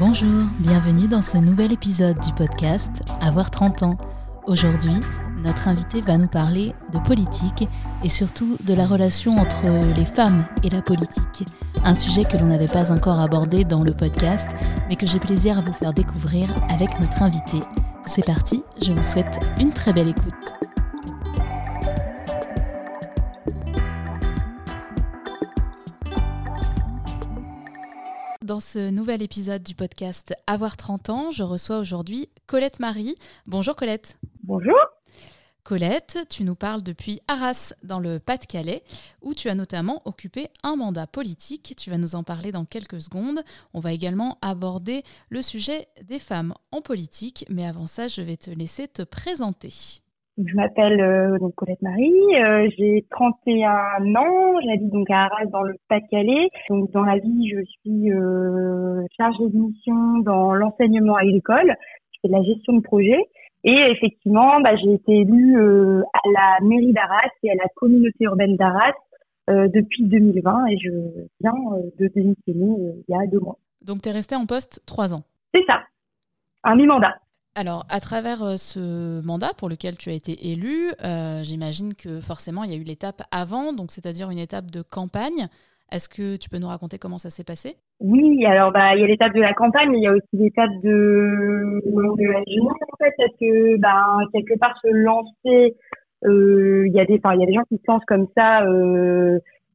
Bonjour, bienvenue dans ce nouvel épisode du podcast Avoir 30 ans. Aujourd'hui, notre invité va nous parler de politique et surtout de la relation entre les femmes et la politique. Un sujet que l'on n'avait pas encore abordé dans le podcast, mais que j'ai plaisir à vous faire découvrir avec notre invité. C'est parti, je vous souhaite une très belle écoute. Ce nouvel épisode du podcast Avoir 30 ans, je reçois aujourd'hui Colette Marie. Bonjour Colette. Bonjour. Colette, tu nous parles depuis Arras, dans le Pas-de-Calais, où tu as notamment occupé un mandat politique. Tu vas nous en parler dans quelques secondes. On va également aborder le sujet des femmes en politique, mais avant ça, je vais te laisser te présenter. Je m'appelle euh, donc Colette Marie, euh, j'ai 31 ans, j'habite donc à Arras dans le Pas-de-Calais. Donc dans la vie, je suis euh, chargée de mission dans l'enseignement agricole, je fais de la gestion de projet et effectivement, bah, j'ai été élue euh, à la mairie d'Arras et à la communauté urbaine d'Arras depuis 2020 et je viens de démissionner il y a deux mois. Donc tu es restée en poste trois ans. C'est ça, un mi-mandat. Alors, à travers euh, ce mandat pour lequel tu as été élu, euh, j'imagine que forcément, il y a eu l'étape avant, donc c'est-à-dire une étape de campagne. Est-ce que tu peux nous raconter comment ça s'est passé? Oui, alors bah il y a l'étape de la campagne, il y a aussi l'étape de, de la jeunesse en fait, parce que bah, quelque part se lancer, euh, il y a des, il y a des gens qui se lancent comme ça.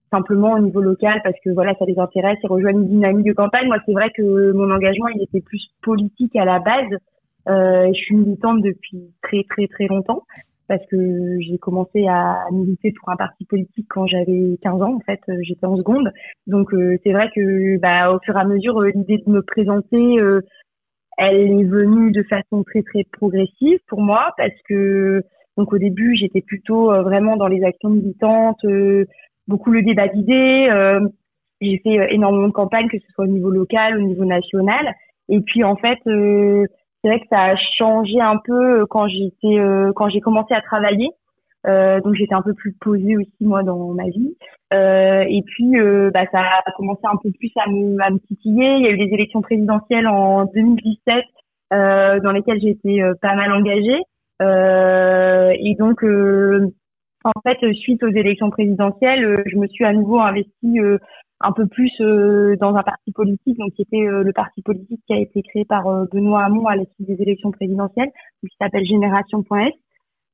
simplement au niveau local parce que voilà ça les intéresse ils rejoignent une dynamique de campagne moi c'est vrai que mon engagement il était plus politique à la base euh, je suis militante depuis très très très longtemps parce que j'ai commencé à militer pour un parti politique quand j'avais 15 ans en fait euh, j'étais en seconde. Donc euh, c'est vrai que bah au fur et à mesure euh, l'idée de me présenter elle est venue de façon très très progressive pour moi parce que donc au début j'étais plutôt vraiment dans les actions militantes beaucoup le débat d'idées j'ai fait énormément de campagnes que ce soit au niveau local au niveau national. Et puis en fait c'est vrai que ça a changé un peu euh, quand j'étais euh, quand j'ai commencé à travailler. Euh, donc j'étais un peu plus posée aussi moi dans ma vie. Euh, et puis euh, bah, ça a commencé un peu plus à me, à me titiller. Il y a eu des élections présidentielles en 2017 euh, dans lesquelles été pas mal engagée. et donc en fait suite aux élections présidentielles, je me suis à nouveau investie un peu plus euh, dans un parti politique, donc c'était euh, le parti politique qui a été créé par euh, Benoît Hamon à la suite des élections présidentielles, qui s'appelle Génération.s.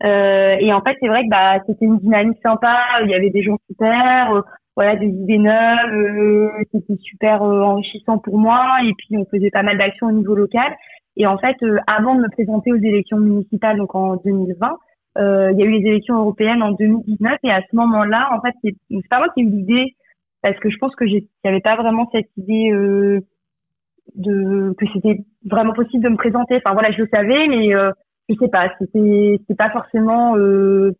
et en fait, c'est vrai que bah, c'était une dynamique sympa, il y avait des gens super, voilà, des idées neuves, c'était super enrichissant pour moi, et puis on faisait pas mal d'actions au niveau local. Et en fait, avant de me présenter aux élections municipales, donc en 2020, il y a eu les élections européennes en 2019, et à ce moment-là, en fait, c'est pas moi qui ai eu l'idée parce que je pense que n'y avait pas vraiment cette idée euh, de que c'était vraiment possible de me présenter. Enfin voilà, je le savais, mais euh, je sais pas, c'était c'était pas forcément euh,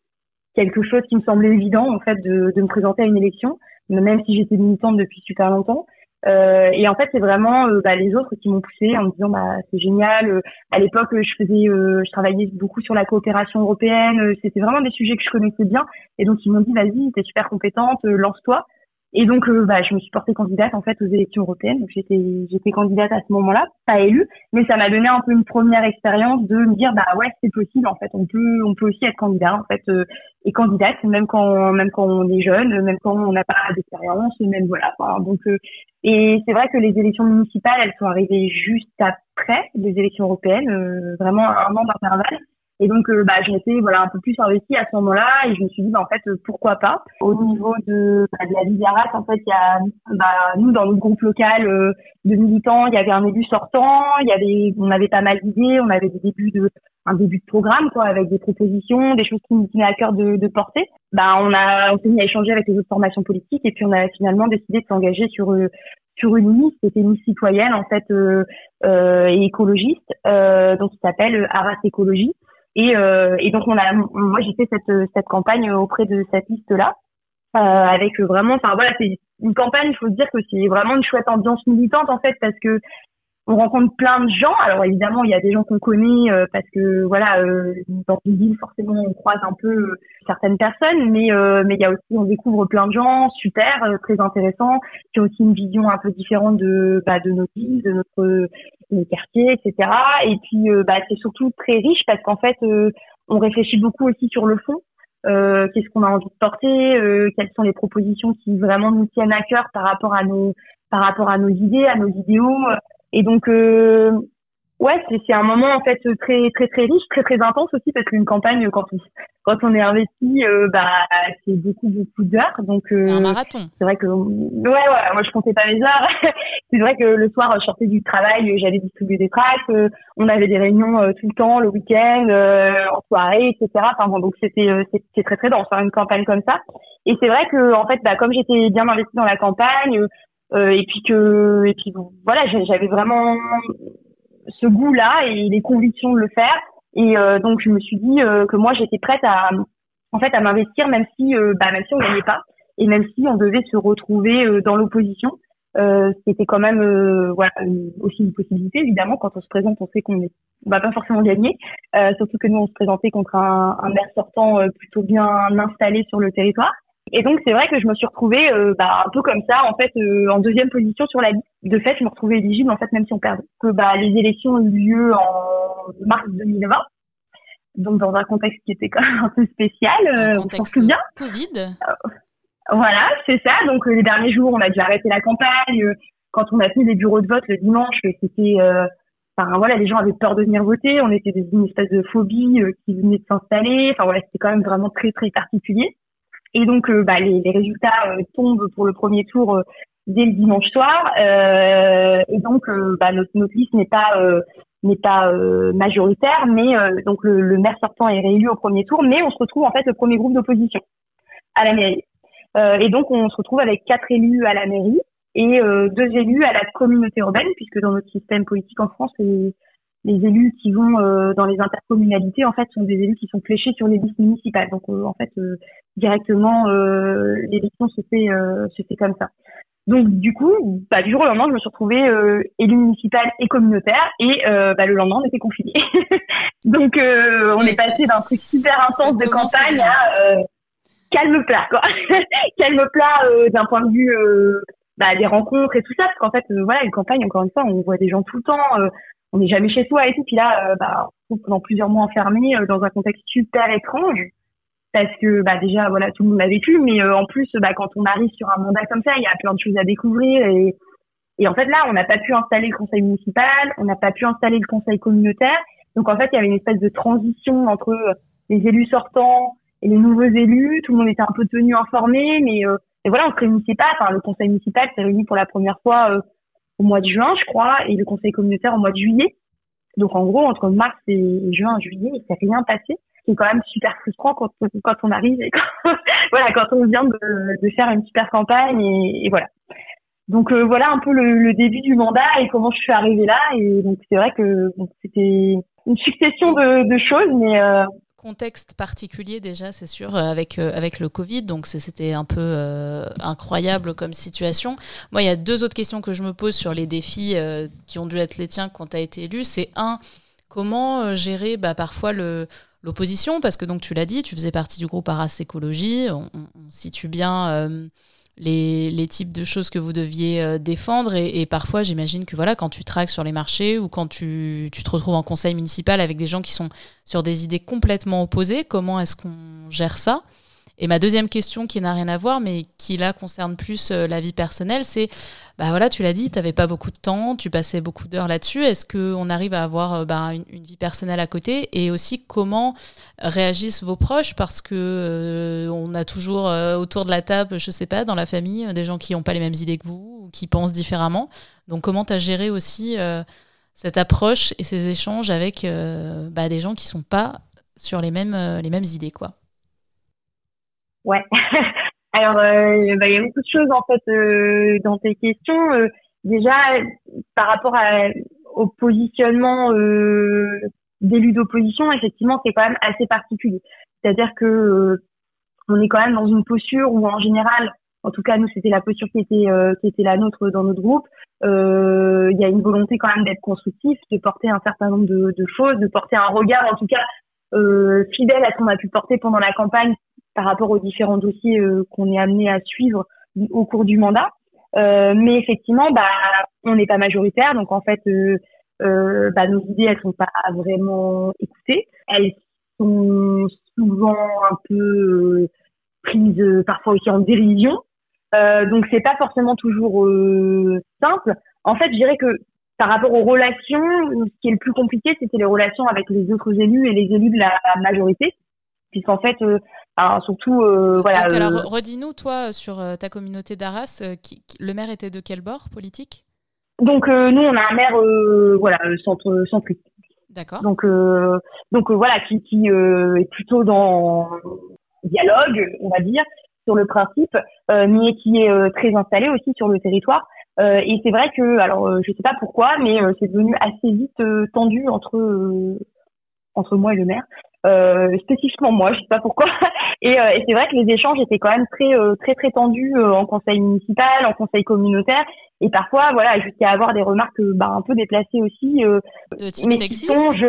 quelque chose qui me semblait évident en fait de, de me présenter à une élection, même si j'étais militante depuis super longtemps. Euh, et en fait, c'est vraiment euh, bah, les autres qui m'ont poussé en me disant bah c'est génial. Euh, à l'époque, je faisais, je travaillais beaucoup sur la coopération européenne. C'était vraiment des sujets que je connaissais bien. Et donc ils m'ont dit vas-y, t'es super compétente, lance-toi. Et donc, euh, bah, je me suis portée candidate en fait aux élections européennes. J'étais, j'étais candidate à ce moment-là, pas élue, mais ça m'a donné un peu une première expérience de me dire, bah ouais, c'est possible. En fait, on peut, on peut aussi être candidat en fait euh, et candidate, même quand, même quand on est jeune, même quand on n'a pas d'expérience, même voilà. donc, euh, et c'est vrai que les élections municipales, elles sont arrivées juste après les élections européennes, vraiment un an d'intervalle. Et donc, euh, bah, j'ai été voilà un peu plus investie à ce moment-là et je me suis dit, bah, en fait, euh, pourquoi pas. Au niveau de, bah, de la vie en fait, il y a, bah, nous, dans notre groupe local euh, de militants, il y avait un élu sortant, il y avait, on avait pas mal d'idées, on avait des débuts de, un début de programme, quoi, avec des propositions, des choses qui nous tenaient à cœur de, de porter. Bah, on a, on s'est mis à échanger avec les autres formations politiques et puis on a finalement décidé de s'engager sur sur une liste, c'était une liste citoyenne en fait euh, et écologiste, euh, donc qui s'appelle Arras Écologie. Et, euh, et donc on a, moi j'ai fait cette, cette campagne auprès de cette liste-là, euh, avec vraiment, enfin voilà, c'est une campagne, il faut dire que c'est vraiment une chouette ambiance militante en fait, parce que on rencontre plein de gens. Alors évidemment, il y a des gens qu'on connaît euh, parce que voilà, euh, dans une ville forcément on croise un peu euh, certaines personnes, mais mais il y a aussi on découvre plein de gens super, très intéressants, qui ont aussi une vision un peu différente de bah, de nos villes, de notre quartier, etc. Et puis bah c'est surtout très riche parce qu'en fait on réfléchit beaucoup aussi sur le fond. qu'est-ce qu'on a envie de porter, quelles sont les propositions qui vraiment nous tiennent à cœur par rapport à nos par rapport à nos idées, à nos idéaux. Et donc, euh, ouais, c'est un moment en fait très très très riche, très très intense aussi parce qu'une campagne quand on quand on est investi, euh, bah c'est beaucoup beaucoup d'heures. Donc euh, c'est un marathon. C'est vrai que ouais ouais, moi je comptais pas mes heures. c'est vrai que le soir je sortais du travail, j'allais distribuer des tracts, on avait des réunions tout le temps, le week-end, en soirée, etc. Enfin bon, donc c'était c'était très très dense hein, une campagne comme ça. Et c'est vrai que en fait, bah comme j'étais bien investie dans la campagne, euh, et puis que et puis voilà j'avais vraiment ce goût là et les convictions de le faire. Et euh, donc je me suis dit euh, que moi j'étais prête à en fait à m'investir même si bah même si on gagnait pas et même si on devait se retrouver dans l'opposition. Euh, c'était quand même voilà aussi une possibilité évidemment quand on se présente on sait qu'on ne va pas forcément gagner. Euh, surtout que nous on se présentait contre un, un maire sortant plutôt bien installé sur le territoire et donc c'est vrai que je me suis retrouvée euh, bah, un peu comme ça, en fait, euh, en deuxième position sur la liste. De fait, je me retrouvais éligible, en fait, même si on perdait. Que bah, les élections ont eu lieu en mars 2020, donc dans un contexte qui était quand même un peu spécial. Euh, on s'en souvient. Covid. Euh, voilà, c'est ça. Donc les derniers jours, on a dû arrêter la campagne. Quand on a fait les bureaux de vote le dimanche, c'était Enfin, voilà, les gens avaient peur de venir voter. On était dans une espèce de phobie qui venait de s'installer. Enfin voilà, c'était quand même vraiment très très particulier. Et donc, euh, bah, les, les, résultats euh, tombent pour le premier tour euh, dès le dimanche soir. et donc, bah, notre, notre, liste n'est pas n'est pas majoritaire, mais donc le, le, maire sortant est réélu au premier tour, mais on se retrouve en fait le premier groupe d'opposition à la mairie. et donc, on se retrouve avec quatre élus à la mairie et deux élus à la communauté urbaine, puisque dans notre système politique en France, les élus qui vont dans les intercommunalités, en fait, sont des élus qui sont fléchés sur les listes municipales. Donc, en fait, directement euh, l'élection se fait euh, se fait comme ça. Donc du coup, bah, du jour au lendemain, je me suis retrouvée euh, élue municipale et communautaire et euh, bah, le lendemain, on était confinés. Donc euh, on est passé d'un truc super intense de campagne à calme plat, quoi. calme plat d'un point de vue bah, des rencontres et tout ça, parce qu'en fait, voilà, une campagne, encore une fois, on voit des gens tout le temps, on n'est jamais chez soi et tout. Puis là, bah, pendant plusieurs mois enfermés dans un contexte super étrange. Parce que bah déjà voilà tout le monde l'a vécu mais euh, en plus bah quand on arrive sur un mandat comme ça il y a plein de choses à découvrir et et en fait là on n'a pas pu installer le conseil municipal on n'a pas pu installer le conseil communautaire. Donc en fait il y avait une espèce de transition entre euh, les élus sortants et les nouveaux élus. Tout le monde était un peu tenu informé mais euh, et voilà on se réunissait pas. Enfin le conseil municipal s'est réuni pour la première fois au mois de juin je crois et le conseil communautaire au mois de juillet. Donc en gros entre mars et juin juillet il s'est rien passé. C'est quand même super frustrant quand quand on arrive et quand, voilà quand on vient de, de faire une super campagne et, voilà. Donc euh, voilà un peu le, le, début du mandat et comment je suis arrivée là. Et donc c'est vrai que c'était une succession de, de choses mais euh, contexte particulier déjà, c'est sûr, euh, avec, avec le Covid. Donc c'était un peu incroyable comme situation. Moi, il y a deux autres questions que je me pose sur les défis qui ont dû être les tiens quand tu as été élu. C'est un, comment gérer bah, parfois l'opposition, parce que donc tu l'as dit, tu faisais partie du groupe Arras Écologie, on, situe bien euh, les, types de choses que vous deviez euh, défendre, et, parfois j'imagine que voilà, quand tu traques sur les marchés ou quand tu, tu, te retrouves en conseil municipal avec des gens qui sont sur des idées complètement opposées, comment est-ce qu'on gère ça? Et ma deuxième question, qui n'a rien à voir, mais qui là concerne plus euh, la vie personnelle, c'est, bah voilà, tu l'as dit, tu n'avais pas beaucoup de temps, tu passais beaucoup d'heures là-dessus. Est-ce qu'on arrive à avoir euh, bah, une, vie personnelle à côté? Et aussi, comment réagissent vos proches? Parce que euh, on a toujours autour de la table, je sais pas, dans la famille, des gens qui n'ont pas les mêmes idées que vous, ou qui pensent différemment. Donc, comment tu géré aussi cette approche et ces échanges avec bah, des gens qui sont pas sur les mêmes, les mêmes idées, quoi? Ouais. Alors, euh, bah, il y a beaucoup de choses en fait euh, dans tes questions. Euh, déjà, par rapport au positionnement d'élus d'opposition, effectivement, c'est quand même assez particulier. C'est-à-dire que on est quand même dans une posture où, en général, en tout cas nous c'était la posture qui était qui était la nôtre dans notre groupe. Il y a une volonté quand même d'être constructif, de porter un certain nombre de, choses, de porter un regard en tout cas fidèle à ce qu'on a pu porter pendant la campagne par rapport aux différents dossiers qu'on est amené à suivre au cours du mandat. Euh, mais effectivement, bah, on n'est pas majoritaire, donc en fait, euh, euh, bah, nos idées, elles sont pas vraiment écoutées. Elles sont souvent un peu prises, parfois aussi en dérision. donc c'est pas forcément toujours simple. En fait, je dirais que par rapport aux relations, ce qui est le plus compliqué, c'était les relations avec les autres élus et les élus de la majorité puisqu'en fait, euh, surtout, euh, voilà. alors, euh, redis-nous, toi, sur ta communauté d'Arras, le maire était de quel bord politique? Donc, nous, on a un maire, voilà, centre, centriste. D'accord. Donc, donc voilà, qui, qui est plutôt dans dialogue, on va dire, sur le principe, mais qui est très installé aussi sur le territoire. et c'est vrai que, alors, je sais pas pourquoi, mais c'est devenu assez vite tendu entre entre moi et le maire. Euh, spécifiquement moi, je sais pas pourquoi. Et, euh, et c'est vrai que les échanges étaient quand même très euh, très très tendus euh, en conseil municipal, en conseil communautaire, et parfois voilà jusqu'à avoir des remarques bah, un peu déplacées aussi. de type mais sexiste. je...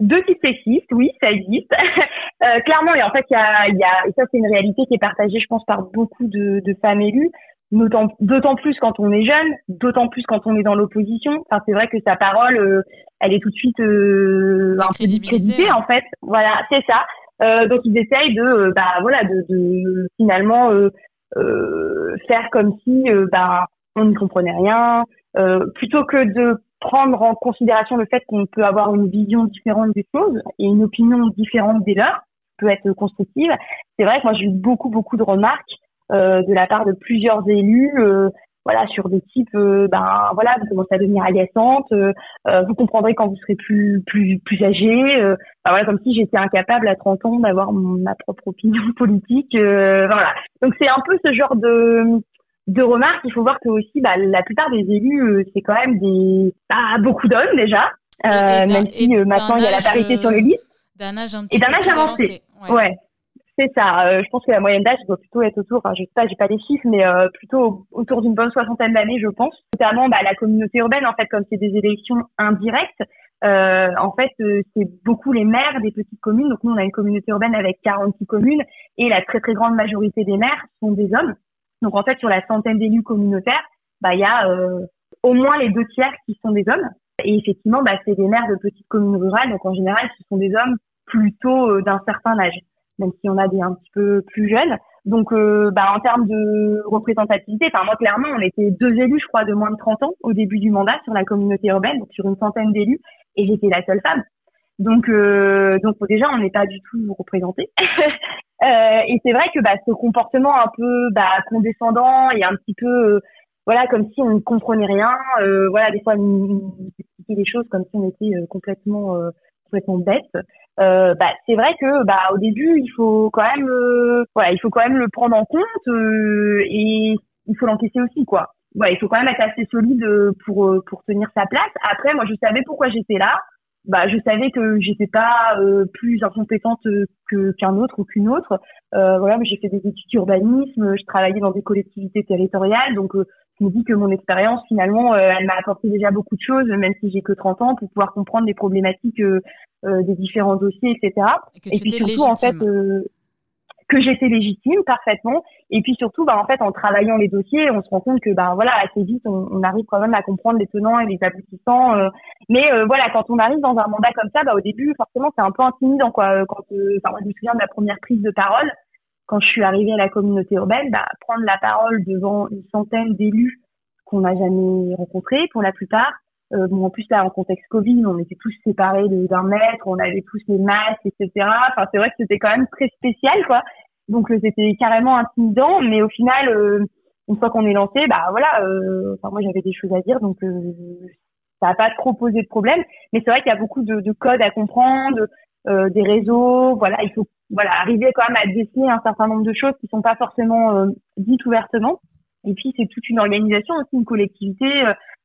De type sexiste, oui, ça existe clairement. Et en fait, il y a, y a et ça c'est une réalité qui est partagée, je pense, par beaucoup de, de femmes élues d'autant plus quand on est jeune, d'autant plus quand on est dans l'opposition. Enfin, c'est vrai que sa parole, euh, elle est tout de suite euh, un peu discréditée en fait. Voilà, c'est ça. Euh, donc ils essayent de, euh, bah voilà, de, de finalement euh, faire comme si, bah, on ne comprenait rien, plutôt que de prendre en considération le fait qu'on peut avoir une vision différente des choses et une opinion différente des leurs, peut être constructive. C'est vrai que moi j'ai eu beaucoup beaucoup de remarques euh, de la part de plusieurs élus euh, voilà sur des types euh, ben voilà vous commencez à devenir agaçante vous comprendrez quand vous serez plus plus plus âgé ben, voilà comme si j'étais incapable à 30 ans d'avoir ma propre opinion politique voilà. Donc c'est un peu ce genre de de remarques. Il faut voir que aussi bah, la plupart des élus c'est quand même des bah, beaucoup d'hommes déjà même si maintenant il y a la parité sur les listes. d'un âge un petit et d'un âge avancé, ouais ça. Euh, je pense que la moyenne d'âge doit plutôt être autour, enfin, je sais pas, j'ai pas les chiffres, mais euh, plutôt autour d'une bonne soixantaine d'années, je pense. Notamment, bah, la communauté urbaine, en fait, comme c'est des élections indirectes, euh, en fait, c'est beaucoup les maires des petites communes. Donc, nous, on a une communauté urbaine avec 46 communes et la très, très grande majorité des maires sont des hommes. Donc, en fait, sur la centaine d'élus communautaires, bah, il y a au moins les deux tiers qui sont des hommes. Et effectivement, bah, c'est des maires de petites communes rurales. Donc, en général, ce sont des hommes plutôt d'un certain âge même si on a des un petit peu plus jeunes. Donc, euh, bah, en termes de représentativité, enfin moi clairement, on était deux élus, je crois, de moins de 30 ans au début du mandat sur la communauté urbaine, donc sur une centaine d'élus, et j'étais la seule femme. Donc, euh, donc déjà, on n'est pas du tout représenté. euh, et c'est vrai que bah, ce comportement un peu bah, condescendant et un petit peu, voilà, comme si on ne comprenait rien. Voilà, des fois, on expliquait des choses comme si on était complètement, complètement bête. Euh, bah, c'est vrai que bah au début il faut quand même euh, voilà il faut quand même le prendre en compte euh, et il faut l'encaisser aussi quoi. Ouais il faut quand même être assez solide pour pour tenir sa place. Après moi je savais pourquoi j'étais là. Bah je savais que j'étais pas plus incompétente que qu'un autre ou qu'une autre. Voilà j'ai fait des études d'urbanisme je travaillais dans des collectivités territoriales donc je me dis que mon expérience finalement elle m'a apporté déjà beaucoup de choses même si j'ai que 30 ans pour pouvoir comprendre les problématiques euh, des différents dossiers, etc. Et, puis surtout, en fait, euh, que j'étais légitime parfaitement. Et puis surtout, bah, en fait, en travaillant les dossiers, on se rend compte que, bah, voilà, assez vite, on, on arrive quand même à comprendre les tenants et les aboutissants. Euh. mais voilà, quand on arrive dans un mandat comme ça, bah, au début, forcément, c'est un peu intimidant, quoi. Quand, enfin, moi, je me souviens de la première prise de parole quand je suis arrivée à la communauté urbaine, bah, prendre la parole devant une centaine d'élus qu'on n'a jamais rencontrés pour la plupart, euh, bon, en plus là, en contexte Covid, on était tous séparés d'un mètre, on avait tous les masques, etc. Enfin, c'est vrai que c'était quand même très spécial, quoi. Donc euh, c'était carrément intimidant, mais au final, euh, une fois qu'on est lancé, bah voilà. Euh, enfin, moi j'avais des choses à dire, donc ça n'a pas trop posé de problème. Mais c'est vrai qu'il y a beaucoup de, de codes à comprendre, des réseaux. Voilà, il faut voilà arriver quand même à déceler un certain nombre de choses qui sont pas forcément dites ouvertement. Et puis c'est toute une organisation aussi, une collectivité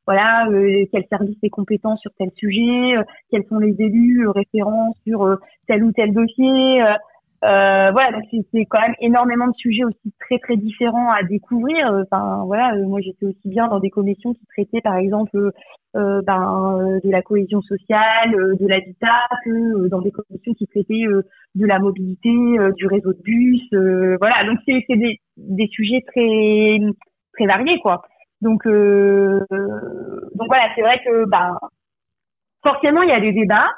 voilà, euh, quel service est compétent sur tel sujet, euh, quels sont les élus euh, référents sur tel ou tel dossier. Euh, voilà, donc c'est quand même énormément de sujets aussi très très différents à découvrir. Enfin voilà, moi j'étais aussi bien dans des commissions qui traitaient par exemple euh, ben, de la cohésion sociale, de l'habitat, que dans des commissions qui traitaient de la mobilité, du réseau de bus. voilà, donc c'est des, des sujets très très variés quoi. Donc donc voilà, c'est vrai que ben forcément il y a des débats,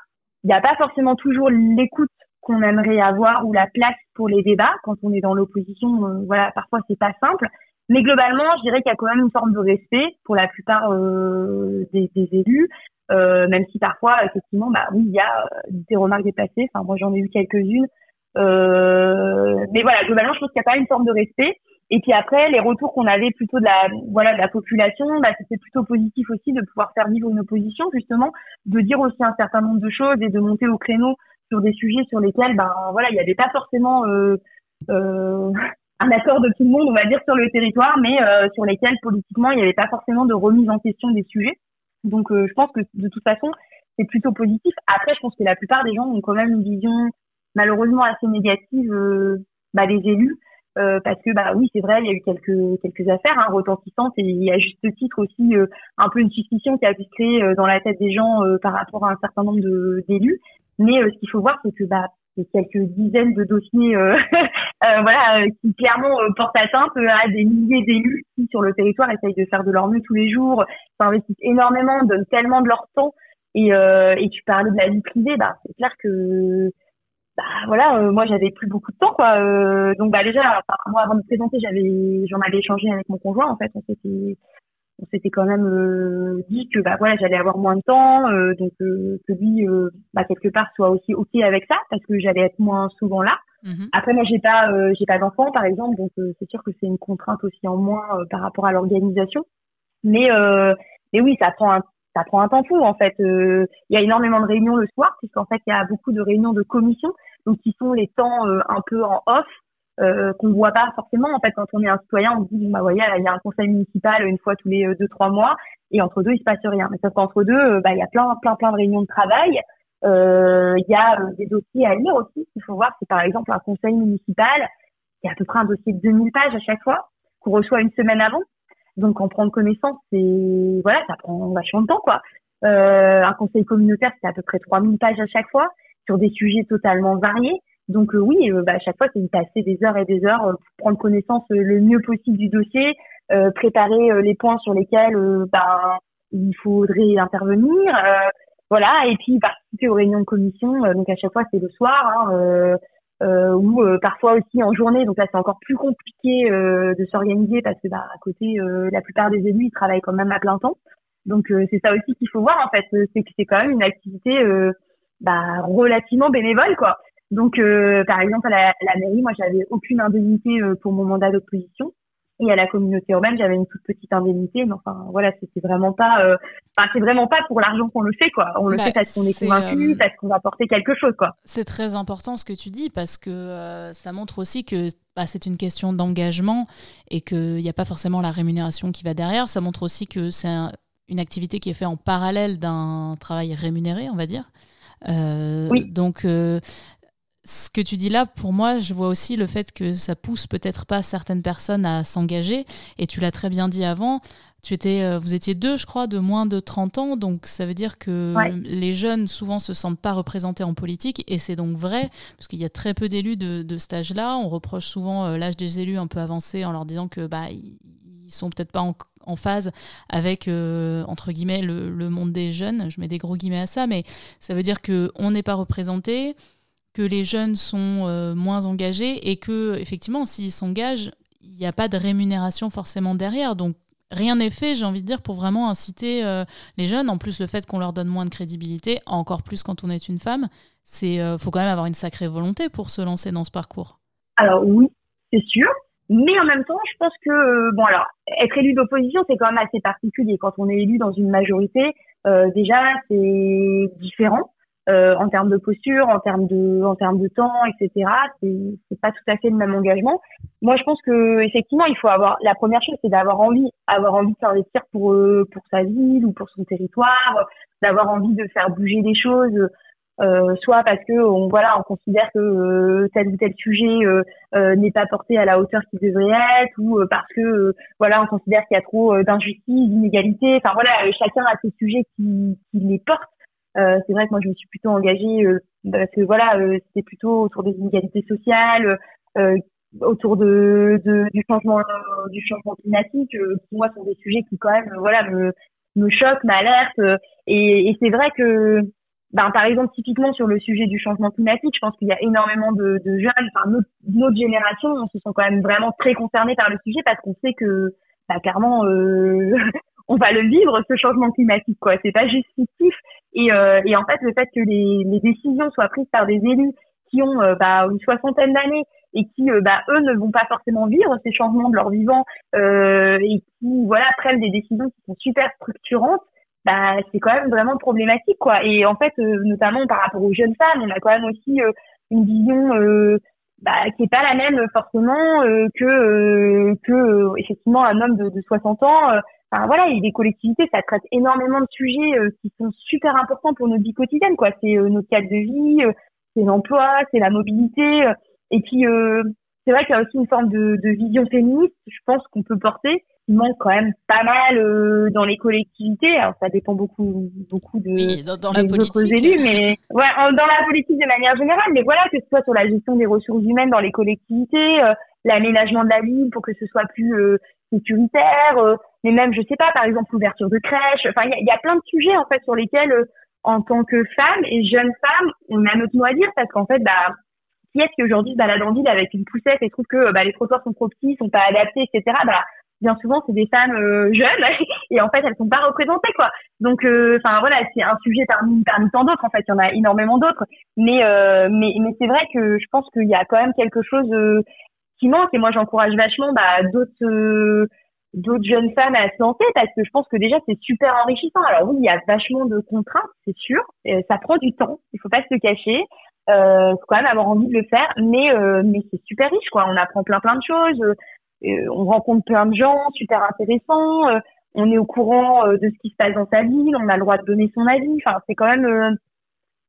il n'y a pas forcément toujours l'écoute qu'on aimerait avoir ou la place pour les débats quand on est dans l'opposition. Euh, voilà, parfois c'est pas simple, mais globalement, je dirais qu'il y a quand même une forme de respect pour la plupart euh, des, des, élus, euh, même si parfois, effectivement, bah oui, il y a des remarques déplacées. Enfin, moi, j'en ai eu quelques-unes, mais voilà, globalement, je pense qu'il y a même une forme de respect. Et puis après, les retours qu'on avait plutôt de la, voilà, de la population, bah, c'était plutôt positif aussi de pouvoir faire vivre une opposition, justement, de dire aussi un certain nombre de choses et de monter au créneau sur des sujets sur lesquels, ben voilà, il n'y avait pas forcément euh, euh, un accord de tout le monde, on va dire, sur le territoire, mais euh, sur lesquels politiquement, il n'y avait pas forcément de remise en question des sujets. Donc, je pense que de toute façon, c'est plutôt positif. Après, je pense que la plupart des gens ont quand même une vision malheureusement assez négative bah, des élus. Euh, parce que bah oui c'est vrai il y a eu quelques quelques affaires hein, retentissantes et il y a juste titre aussi euh, un peu une suspicion qui a pu se créer euh, dans la tête des gens par rapport à un certain nombre de d'élus. Mais ce qu'il faut voir c'est que bah c'est quelques dizaines de dossiers voilà qui clairement portent atteinte à des milliers d'élus qui sur le territoire essayent de faire de leur mieux tous les jours s'investissent énormément donnent tellement de leur temps. Et et tu parlais de la vie privée bah c'est clair que bah voilà, euh, moi j'avais plus beaucoup de temps quoi. Euh, donc bah déjà, moi avant de me présenter, j'avais, j'en avais échangé avec mon conjoint en fait. On s'était, on s'était quand même euh, dit que bah voilà, j'allais avoir moins de temps, donc que lui, bah quelque part soit aussi ok avec ça parce que j'allais être moins souvent là. Mm-hmm. Après moi j'ai pas, j'ai pas d'enfant par exemple, donc c'est sûr que c'est une contrainte aussi en moins par rapport à l'organisation. Mais mais oui, ça prend un ça prend un temps fou en fait. Il y a énormément de réunions le soir puisqu'en fait il y a beaucoup de réunions de commission donc qui sont les temps euh, un peu en off euh, qu'on voit pas forcément. En fait quand on est un citoyen on se dit bah voyez il y a un conseil municipal une fois tous les euh, deux trois mois et entre deux il se passe rien. Mais sauf qu'entre deux euh, bah il y a plein plein plein de réunions de travail. Il y a des dossiers à lire aussi il faut voir c'est par exemple un conseil municipal qui a à peu près un dossier de 2000 pages à chaque fois qu'on reçoit une semaine avant. Donc en prendre connaissance c'est voilà ça prend vachement de temps quoi. Un conseil communautaire c'est à peu près 3000 pages à chaque fois sur des sujets totalement variés. Donc euh, oui, euh, bah, à chaque fois, c'est de passer des heures et des heures euh, pour prendre connaissance le mieux possible du dossier, préparer les points sur lesquels bah, il faudrait intervenir, voilà, et puis participer aux réunions de commission. donc à chaque fois, c'est le soir, hein, ou parfois aussi en journée. Donc là, c'est encore plus compliqué de s'organiser parce que bah, à côté, la plupart des élus, ils travaillent quand même à plein temps. Donc c'est ça aussi qu'il faut voir en fait, c'est que c'est quand même une activité bah, relativement bénévole, quoi. Donc, euh, par exemple, à la, la mairie, moi, j'avais aucune indemnité euh, pour mon mandat d'opposition. Et à la communauté urbaine, j'avais une toute petite indemnité. Mais enfin, voilà, c'était vraiment pas, euh, enfin, c'est vraiment pas pour l'argent qu'on le fait, quoi. On le bah, fait parce qu'on est convaincu, parce qu'on va apporter quelque chose, quoi. C'est très important ce que tu dis parce que ça montre aussi que bah, c'est une question d'engagement et qu'il n'y a pas forcément la rémunération qui va derrière. Ça montre aussi que c'est une activité qui est faite en parallèle d'un travail rémunéré, on va dire. Euh, donc, euh, ce que tu dis là, pour moi, je vois aussi le fait que ça pousse peut-être pas certaines personnes à s'engager. Et tu l'as très bien dit avant, tu étais, euh, vous étiez deux, je crois, de moins de 30 ans. Donc ça veut dire que les jeunes souvent se sentent pas représentés en politique. Et c'est donc vrai, parce qu'il y a très peu d'élus de, de cet âge-là. On reproche souvent l'âge des élus un peu avancé en leur disant que bah, ils sont peut-être pas en, en phase avec, euh, entre guillemets, le, monde des jeunes. Je mets des gros guillemets à ça, mais ça veut dire qu'on n'est pas représenté, que les jeunes sont euh, moins engagés et que, effectivement, s'ils s'engagent, il n'y a pas de rémunération forcément derrière. Donc, rien n'est fait, j'ai envie de dire, pour vraiment inciter euh, les jeunes. En plus, le fait qu'on leur donne moins de crédibilité, encore plus quand on est une femme, c'est faut quand même avoir une sacrée volonté pour se lancer dans ce parcours. Alors oui, c'est sûr. Mais en même temps, je pense que euh, bon alors être élu d'opposition c'est quand même assez particulier. Quand on est élu dans une majorité, euh, déjà c'est différent euh, en termes de posture, en termes de en termes de temps, etc. C'est pas tout à fait le même engagement. Moi, je pense que effectivement, il faut avoir la première chose, c'est d'avoir envie, avoir envie de s'investir pour euh, pour sa ville ou pour son territoire, d'avoir envie de faire bouger les choses euh, soit parce que on voilà on considère que euh, tel ou tel sujet euh, n'est pas porté à la hauteur qu'il devrait être ou parce que voilà on considère qu'il y a trop d'injustice d'inégalité enfin voilà chacun a ses sujets qui, qui les portent. C'est vrai que moi je me suis plutôt engagée parce que voilà c'était plutôt autour des inégalités sociales autour de, de, du changement du changement climatique qui moi sont des sujets qui quand même voilà me me choquent m'alertent et, et c'est vrai que ben, par exemple, typiquement sur le sujet du changement climatique, je pense qu'il y a énormément de, jeunes, enfin notre, notre, génération, on se sent quand même vraiment très concernés par le sujet parce qu'on sait que, bah, clairement, euh, on va le vivre ce changement climatique, quoi. C'est pas juste fictif. Et, euh, et en fait, le fait que les, décisions soient prises par des élus qui ont euh, bah, une soixantaine d'années et qui, euh, bah, eux, ne vont pas forcément vivre ces changements de leur vivant et qui, voilà, prennent des décisions qui sont super structurantes bah, c'est quand même vraiment problématique, quoi. Et en fait, euh, notamment par rapport aux jeunes femmes, on a quand même aussi euh, une vision euh, bah, qui est pas la même forcément que que effectivement un homme de, de 60 ans. Enfin voilà, a des collectivités, ça traite énormément de sujets qui sont super importants pour notre vie quotidienne, quoi. C'est notre cadre de vie, c'est l'emploi, c'est la mobilité. et puis c'est vrai qu'il y a aussi une forme de, de vision féministe, je pense qu'on peut porter manque quand même pas mal euh, dans les collectivités. Alors ça dépend beaucoup, beaucoup de dans, la autres élus, mais ouais, dans la politique de manière générale. Mais voilà, que ce soit sur la gestion des ressources humaines dans les collectivités, euh, l'aménagement de la ville pour que ce soit plus euh, sécuritaire, mais même, je sais pas, par exemple l'ouverture de crèches. Enfin, il y a, y a, plein de sujets en fait sur lesquels, en tant que femme et jeune femme, on a notre mot à dire parce qu'en fait, bah qui est-ce qui aujourd'hui se balade en ville avec une poussette et trouve que bah, les trottoirs sont trop petits, sont pas adaptés, etc. Bah, bien souvent c'est des femmes euh, jeunes et en fait elles sont pas représentées quoi. Donc euh, enfin voilà c'est un sujet parmi tant d'autres en fait. Il y en a énormément d'autres. Mais euh, mais mais c'est vrai que je pense qu'il y a quand même quelque chose qui manque et moi j'encourage vachement bah, d'autres d'autres jeunes femmes à se lancer parce que je pense que déjà c'est super enrichissant. Alors oui il y a vachement de contraintes c'est sûr ça prend du temps il faut pas se le cacher euh, quand même avoir envie de le faire mais mais c'est super riche quoi on apprend plein plein de choses euh, on rencontre plein de gens super intéressants, euh, on est au courant euh, de ce qui se passe dans sa ville, on a le droit de donner son avis. Enfin, c'est quand même,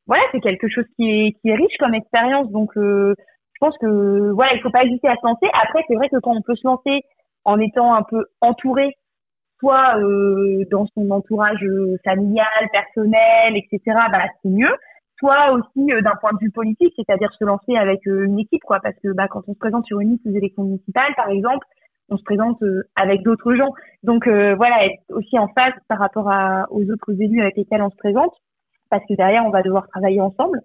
voilà, c'est quelque chose qui est, qui est riche comme expérience. Donc, je pense que voilà, il faut pas hésiter à se lancer. Après, c'est vrai que quand on peut se lancer en étant un peu entouré, soit euh, dans son entourage familial, personnel, etc., bah, c'est mieux soit aussi euh, d'un point de vue politique, c'est-à-dire se lancer avec euh, une équipe, quoi, parce que bah, quand on se présente sur une liste aux élections municipales, par exemple, on se présente euh, avec d'autres gens. Donc voilà, être aussi en face par rapport à, aux autres élus avec lesquels on se présente, parce que derrière, on va devoir travailler ensemble.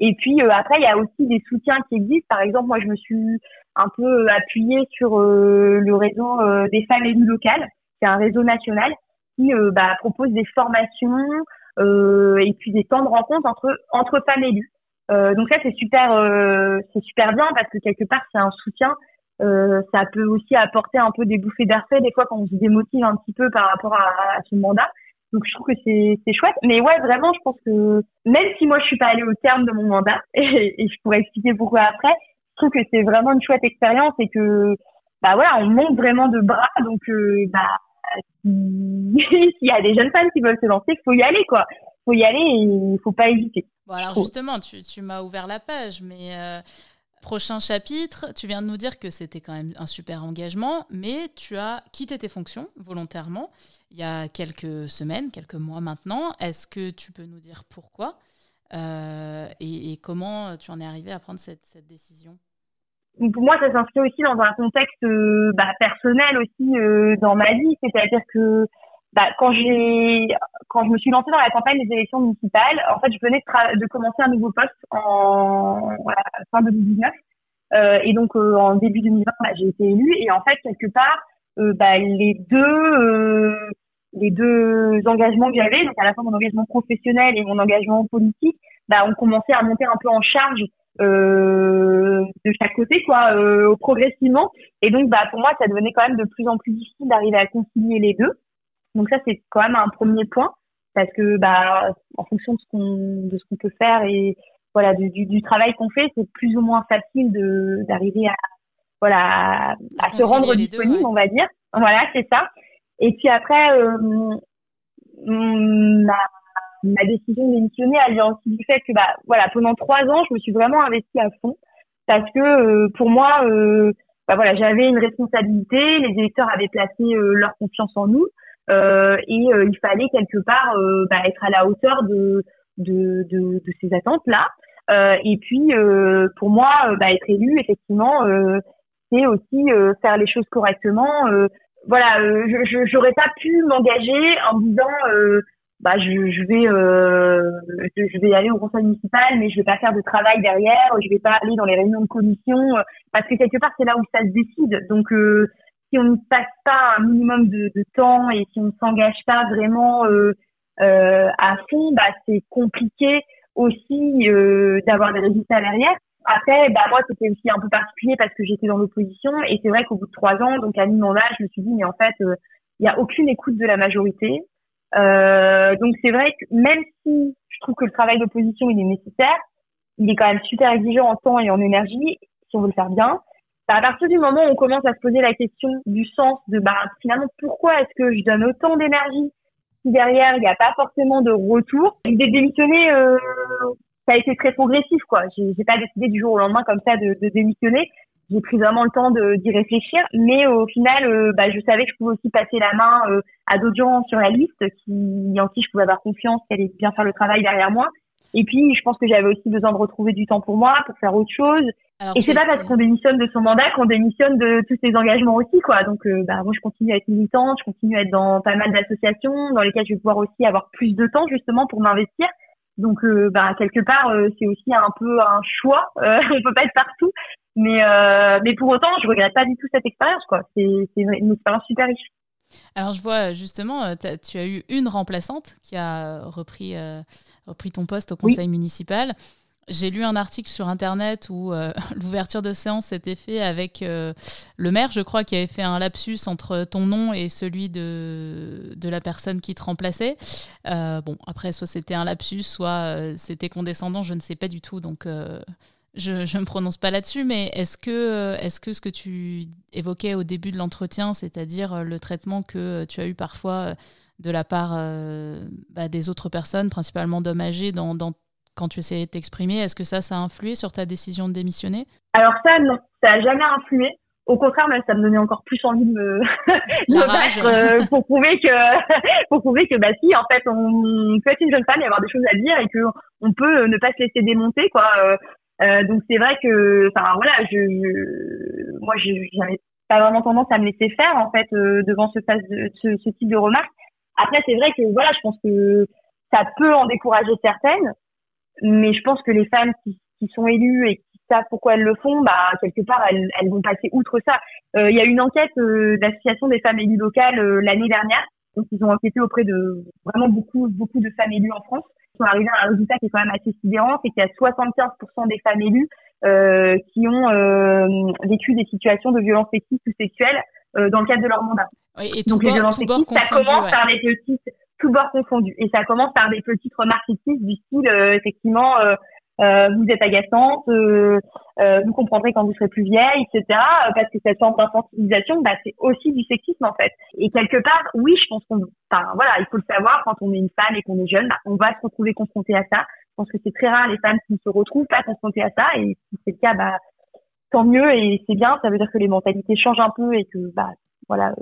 Et puis après, il y a aussi des soutiens qui existent. Par exemple, moi, je me suis un peu appuyée sur le réseau des femmes élues locales. C'est un réseau national qui bah, propose des formations, euh, et puis des temps de rencontre entre entre femmes élues. Euh, donc ça c'est super euh, c'est super bien parce que quelque part c'est un soutien. ça peut aussi apporter un peu des bouffées d'air frais des fois quand on se démotive un petit peu par rapport à, son mandat. Donc je trouve que c'est c'est chouette. Mais ouais, vraiment, je pense que même si moi je suis pas allée au terme de mon mandat et, et je pourrais expliquer pourquoi après, je trouve que c'est vraiment une chouette expérience et que bah voilà, on monte vraiment de bras. Donc euh, bah s'il y a des jeunes femmes qui veulent se lancer, il faut y aller, quoi. Il faut y aller et il faut pas hésiter. Bon, alors justement, tu, tu m'as ouvert la page, mais euh, prochain chapitre, tu viens de nous dire que c'était quand même un super engagement, mais tu as quitté tes fonctions volontairement il y a quelques semaines, quelques mois maintenant. Est-ce que tu peux nous dire pourquoi euh, et, et, comment tu en es arrivé à prendre cette, cette décision? Pour moi, ça s'inscrit aussi dans un contexte euh, bah, personnel aussi euh, dans ma vie, c'est-à-dire que bah, quand j'ai quand je me suis lancée dans la campagne des élections municipales, en fait, je venais de, de commencer un nouveau poste en voilà, fin 2019 euh, et donc euh, en début 2020, bah, j'ai été élue. Et en fait quelque part, bah, les deux les deux engagements que j'avais, donc à la fois mon engagement professionnel et mon engagement politique, bah, ont commencé à monter un peu en charge euh, de chaque côté quoi euh, progressivement. Et donc bah pour moi ça devenait quand même de plus en plus difficile d'arriver à concilier les deux. Donc ça c'est quand même un premier point parce que bah en fonction de ce qu'on de ce qu'on peut faire et voilà du, du, travail qu'on fait c'est plus ou moins facile de d'arriver à voilà à, se rendre disponible on va dire. Voilà c'est ça. Et puis après euh, ma ma décision de démissionner, elle vient aussi du fait que, bah, voilà, pendant trois ans, je me suis vraiment investie à fond parce que pour moi, bah, voilà, j'avais une responsabilité, les électeurs avaient placé leur confiance en nous. Euh, et euh, il fallait quelque part euh, bah, être à la hauteur de, ces attentes-là. et puis, pour moi, être élu, effectivement, c'est aussi faire les choses correctement. voilà, je j'aurais pas pu m'engager en me disant bah je, je vais euh, je, vais aller au conseil municipal mais je vais pas faire de travail derrière je vais pas aller dans les réunions de commission parce que quelque part c'est là où ça se décide donc euh, si on ne passe pas un minimum de, de temps et si on ne s'engage pas vraiment euh, euh, à fond, bah, c'est compliqué aussi euh, d'avoir des résultats derrière. Après, bah, moi, c'était aussi un peu particulier parce que j'étais dans l'opposition et c'est vrai qu'au bout de trois ans, donc à mi-mandat, je me suis dit, mais en fait, euh, il n'y a aucune écoute de la majorité. Euh, donc c'est vrai que même si je trouve que le travail d'opposition, il est nécessaire, il est quand même super exigeant en temps et en énergie si on veut le faire bien. Bah, à partir du moment où on commence à se poser la question du sens de bah finalement pourquoi est-ce que je donne autant d'énergie si derrière il n'y a pas forcément de retour? L'idée de démissionner euh, ça a été très progressif quoi j'ai, pas décidé du jour au lendemain comme ça de démissionner j'ai pris vraiment le temps d'y réfléchir mais au final euh, bah, je savais que je pouvais aussi passer la main euh, à d'autres gens sur la liste qui en qui je pouvais avoir confiance qu'elle allait bien faire le travail derrière moi et puis je pense que j'avais aussi besoin de retrouver du temps pour moi pour faire autre chose et c'est pas parce qu'on démissionne de son mandat qu'on démissionne de tous ses engagements aussi, quoi. Donc, euh, bah, moi, je continue à être militante, je continue à être dans pas mal d'associations dans lesquelles je vais pouvoir aussi avoir plus de temps justement pour m'investir. Donc, euh, bah, quelque part, euh, c'est aussi un peu un choix. on peut pas être partout, mais mais pour autant, je regrette pas du tout cette expérience, quoi. C'est une, une expérience super riche. Alors je vois justement, tu as eu une remplaçante qui a repris, repris ton poste au conseil municipal. J'ai lu un article sur Internet où euh, l'ouverture de séance s'était fait avec euh, le maire, je crois, qui avait fait un lapsus entre ton nom et celui de, de la personne qui te remplaçait. Euh, bon, après, soit c'était un lapsus, soit c'était condescendant, je ne sais pas du tout. Donc, je ne me prononce pas là-dessus. Mais est-ce que, est que ce que tu évoquais au début de l'entretien, c'est-à-dire le traitement que tu as eu parfois de la part bah, des autres personnes, principalement d'hommes âgés, dans, dans quand tu essayais de t'exprimer. Est-ce que ça, ça a influé sur ta décision de démissionner? Alors ça, non, ça n'a jamais influé. Au contraire, même, ça me donnait encore plus envie de me, battre euh, pour prouver que, pour prouver que, bah si, en fait, on peut être une jeune femme et avoir des choses à dire et que on peut ne pas se laisser démonter, quoi. Euh, donc c'est vrai que, enfin voilà, je, je moi, j'avais pas vraiment tendance à me laisser faire en fait euh, devant ce, ce, ce type de remarques. Après, c'est vrai que voilà, je pense que ça peut en décourager certaines, mais je pense que les femmes qui, qui sont élues et qui savent pourquoi elles le font, bah quelque part elles, elles vont passer outre ça. Euh, il y a une enquête euh, d'association des femmes élues locales euh, l'année dernière, donc ils ont enquêté auprès de vraiment beaucoup beaucoup de femmes élues en France. Sont arrivés à un résultat qui est quand même assez sidérant, c'est qu'il y a 75% des femmes élues euh, qui ont vécu des situations de violence sexistes ou sexuelles dans le cadre de leur mandat. et Donc les violences sexistes, ça commence par les petites tout bord confondu. Et ça commence par des petites remarques sexistes du style, euh, effectivement, euh, euh, vous êtes agaçante, vous comprendrez quand vous serez plus vieille, etc. Parce que cette forme d'infantilisation, bah, c'est aussi du sexisme en fait. Et quelque part, oui, je pense qu'on, enfin voilà, il faut le savoir quand on est une femme et qu'on est jeune, bah, on va se retrouver confronté à ça. Je pense que c'est très rare les femmes qui ne se retrouvent pas confrontées à ça. Et si c'est le cas, bah tant mieux et c'est bien. Ça veut dire que les mentalités changent un peu et que bah voilà,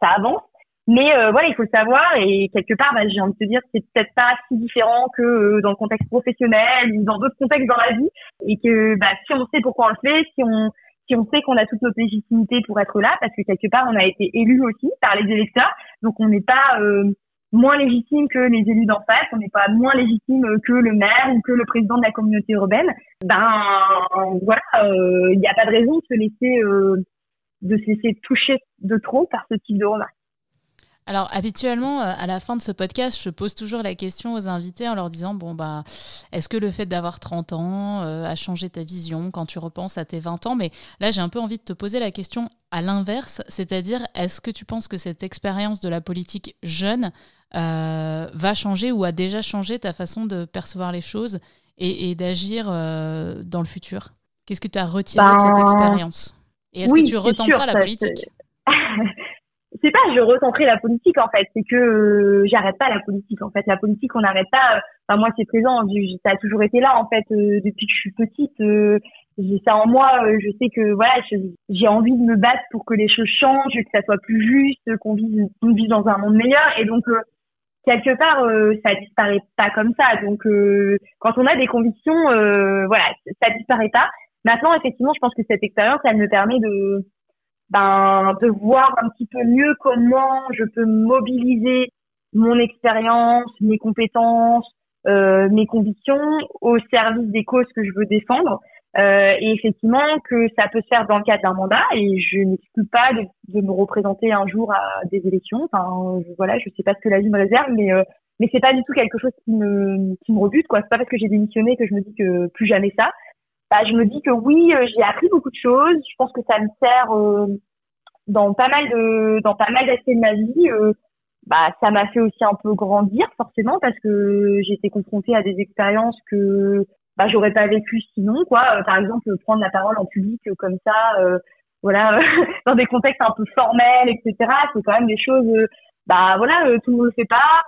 ça avance. Mais euh, voilà, il faut le savoir et quelque part, bah, j'ai envie de te dire, c'est peut-être pas si différent que euh, dans le contexte professionnel ou dans d'autres contextes dans la vie, et que bah, si on sait pourquoi on le fait, si on si on sait qu'on a toute notre légitimité pour être là, parce que quelque part on a été élu aussi par les électeurs, donc on n'est pas euh, moins légitime que les élus d'en face, on n'est pas moins légitime que le maire ou que le président de la communauté urbaine. Ben voilà, il n'y a pas de raison de se laisser de se laisser toucher de trop par ce type de remarques. Alors habituellement, euh, à la fin de ce podcast, je pose toujours la question aux invités en leur disant, bon, bah, est-ce que le fait d'avoir 30 ans euh, a changé ta vision quand tu repenses à tes 20 ans? Mais là, j'ai un peu envie de te poser la question à l'inverse, c'est-à-dire, est-ce que tu penses que cette expérience de la politique jeune euh, va changer ou a déjà changé ta façon de percevoir les choses et, d'agir dans le futur? Qu'est-ce que tu as retiré de cette ben, expérience? Et est-ce que tu retenteras la politique? sais pas, je retenterai la politique en fait. C'est que euh, j'arrête pas la politique en fait. La politique, on n'arrête pas. Enfin moi, c'est présent. Ça a toujours été là en fait euh, depuis que je suis petite. Euh, j'ai ça en moi. je sais que voilà, j'ai envie de me battre pour que les choses changent, que ça soit plus juste, qu'on vive, qu'on vive dans un monde meilleur. Et donc quelque part, ça disparaît pas comme ça. Donc quand on a des convictions, voilà, ça disparaît pas. Maintenant, effectivement, je pense que cette expérience, elle me permet de ben, de voir un petit peu mieux comment je peux mobiliser mon expérience, mes compétences, euh, mes convictions au service des causes que je veux défendre. Euh, et effectivement que ça peut se faire dans le cadre d'un mandat et je n'exclus pas de, de, me représenter un jour à des élections. Enfin, je, voilà, je sais pas ce que la vie me réserve, mais euh, mais c'est pas du tout quelque chose qui me qui me rebute quoi. C'est pas parce que j'ai démissionné que je me dis que plus jamais ça bah, je me dis que oui, euh, j'ai appris beaucoup de choses. Je pense que ça me sert euh, dans pas mal de dans pas mal d'aspects de ma vie. Euh, bah, ça m'a fait aussi un peu grandir forcément parce que été confrontée à des expériences que bah, j'aurais pas vécues sinon quoi. par exemple, prendre la parole en public comme ça, voilà, dans des contextes un peu formels, etc. C'est quand même des choses. bah voilà, tout le monde le fait pas.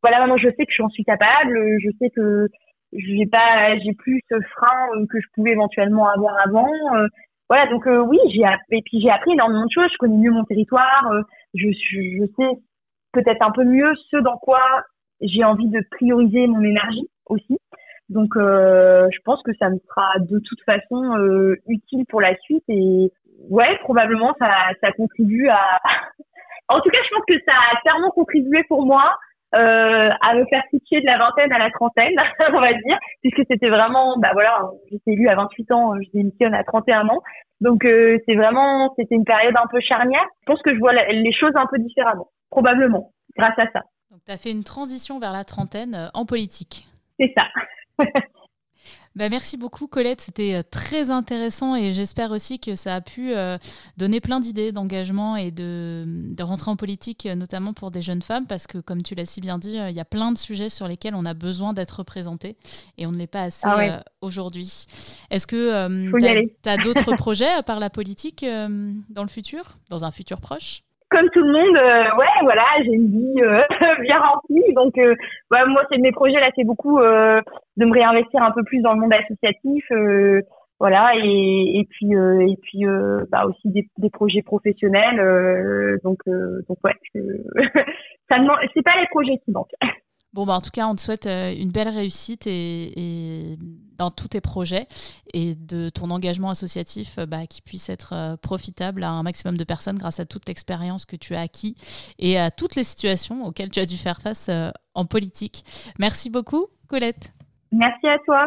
voilà, maintenant je sais que j'en suis capable. Je sais que j'ai pas j'ai plus ce frein euh, que je pouvais éventuellement avoir avant euh, voilà donc euh, oui j'ai et puis j'ai appris énormément de choses. Je connais mieux mon territoire je, je, sais peut-être un peu mieux ce dans quoi j'ai envie de prioriser mon énergie aussi. Donc je pense que ça me sera de toute façon utile pour la suite et ouais probablement ça ça contribue à en tout cas je pense que ça a clairement contribué pour moi euh, à me faire switcher de la vingtaine à la trentaine, on va dire, puisque c'était vraiment, bah voilà, j'étais élue à 28 ans, je démissionne à 31 ans. Donc euh, c'est vraiment, c'était une période un peu charnière. Je pense que je vois les choses un peu différemment, probablement, grâce à ça. Donc tu as fait une transition vers la trentaine euh, en politique. C'est ça. Bah, merci beaucoup Colette, c'était euh, très intéressant et j'espère aussi que ça a pu euh, donner plein d'idées d'engagement et de, de, rentrer en politique, euh, notamment pour des jeunes femmes, parce que comme tu l'as si bien dit, il y a plein de sujets sur lesquels on a besoin d'être représenté et on ne l'est pas assez ah aujourd'hui. Est-ce que tu as, d'autres projets à part la politique dans le futur, dans un futur proche? Comme tout le monde, euh, ouais, voilà, j'ai une vie euh, bien remplie. Donc, euh, moi, c'est mes projets là, c'est beaucoup de me réinvestir un peu plus dans le monde associatif, voilà, et, et puis et puis bah aussi des, des projets professionnels. donc, donc ouais, ça c'est pas les projets qui manquent. Bon, bah, en tout cas, on te souhaite euh, une belle réussite et, dans tous tes projets et de ton engagement associatif euh, bah, qui puisse être euh, profitable à un maximum de personnes grâce à toute l'expérience que tu as acquis et à toutes les situations auxquelles tu as dû faire face en politique. Merci beaucoup, Colette. Merci à toi.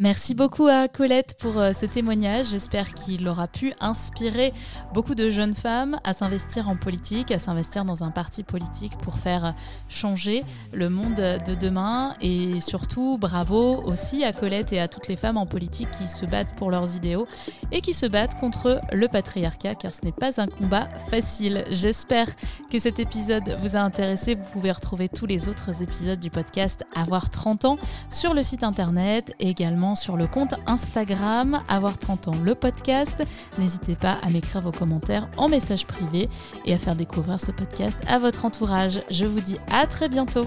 Merci beaucoup à Colette pour euh, ce témoignage. J'espère qu'il aura pu inspirer beaucoup de jeunes femmes à s'investir en politique, à s'investir dans un parti politique pour faire changer le monde de demain. Et surtout, bravo aussi à Colette et à toutes les femmes en politique qui se battent pour leurs idéaux et qui se battent contre le patriarcat, car ce n'est pas un combat facile. J'espère que cet épisode vous a intéressé. Vous pouvez retrouver tous les autres épisodes du podcast Avoir 30 ans sur le site internet et sur le compte Instagram Avoir 30 ans le podcast. N'hésitez pas à m'écrire vos commentaires en message privé et à faire découvrir ce podcast à votre entourage. Je vous dis à très bientôt.